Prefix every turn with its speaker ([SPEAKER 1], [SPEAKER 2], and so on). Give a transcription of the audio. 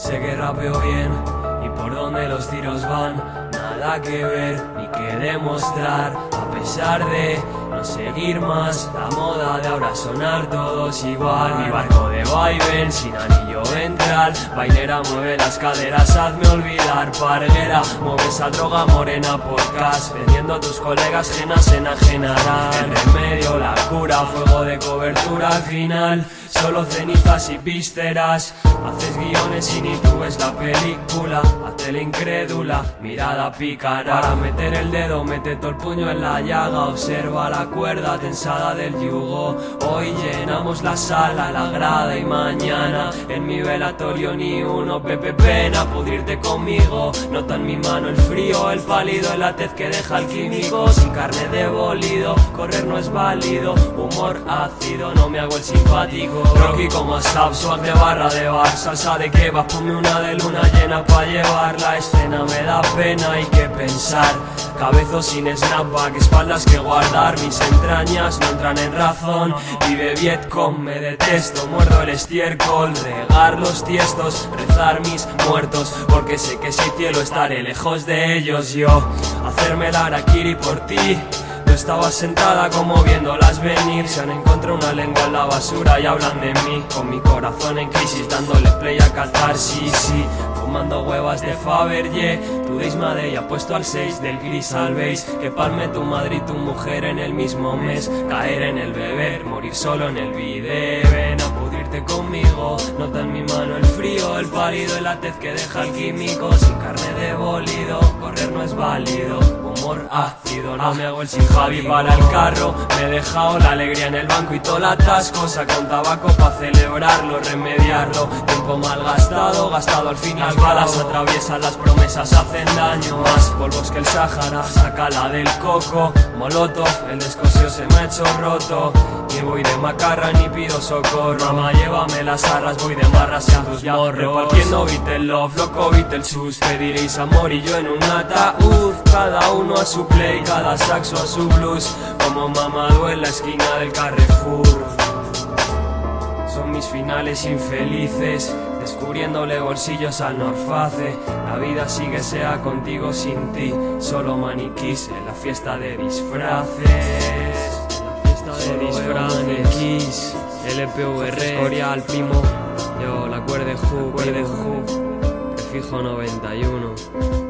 [SPEAKER 1] Sé que rapeo bien y por donde los tiros van, nada que ver ni que demostrar, a pesar de no seguir más. La moda de ahora sonar todos igual. Mi barco de vaivén sin anillo ventral, bailera mueve las caderas, hazme olvidar, parguera, mueve esa droga morena podcast, vendiendo a tus colegas genas enajenarán. El remedio, la cura, fuego de cobertura al final. Solo cenizas y vísceras. Haces guiones y ni tú ves la película. Hazte la incrédula, mirada pícara Para meter el dedo, mete todo el puño en la llaga. Observa la cuerda tensada del yugo. Hoy llenamos la sala, la grada y mañana En mi velatorio ni uno. Pepe pena pudrirte conmigo. Nota en mi mano el frío, el pálido El tez que deja el químico. Sin carne de bolido, correr no es válido. Humor ácido, no me hago el simpático. Rocky como Asap, swag de barra de bar. Salsa de kebab, ponme una de luna llena pa' llevar. La escena Me da pena, hay que pensar. Cabezo sin snapback, espaldas que guardar entrañas no entran en razón. Vive Vietcong, me detesto Muerdo el estiércol, regar los tiestos Rezar mis muertos Porque sé que si cielo estaré lejos de ellos. Yo, hacerme la harakiri por ti Tú estabas sentada como viéndolas venir. Se han encontrado una lengua en la basura y hablan de mí Con mi corazón en crisis dándole play a catarsis sí, Fumando huevas de Fabergé. Tu de ya puesto al 6 del gris al beige Que palme tu madre y tu mujer en el mismo mes. Caer en el beber, morir solo en el video Ven a conmigo Nota en mi mano el frío, el pálido, el tez que deja el químico. Sin carne de bolido, correr no es válido. Humor ácido, no me hago el sin Javi para el carro. Me he dejado la alegría en el banco y todo el atasco. Saca un tabaco para celebrarlo, remediarlo. Tiempo mal gastado, gastado al fin. Al balas atraviesan las promesas, hacen daño. Más polvos que el Sahara, saca la del coco. Molotov, el descosio se me ha hecho roto. Ni voy de macarra ni pido socorro. Mamá, llévame las arras, voy de marras a tus morros. Repartiendo Beatle Love, loco Beatle Sus. Pediréis amor y yo en un ataúd Cada uno a su play, cada saxo a su blues. Como mamado en la esquina del Carrefour. Son mis finales infelices Descubriéndole bolsillos al Norface. La vida sigue sea contigo sin ti Solo maniquís en la fiesta de disfraces Fiesta de disfraces LPVR Escorial, primo. Yo, la cuerde Ju, cuerde Ju. Prefijo 91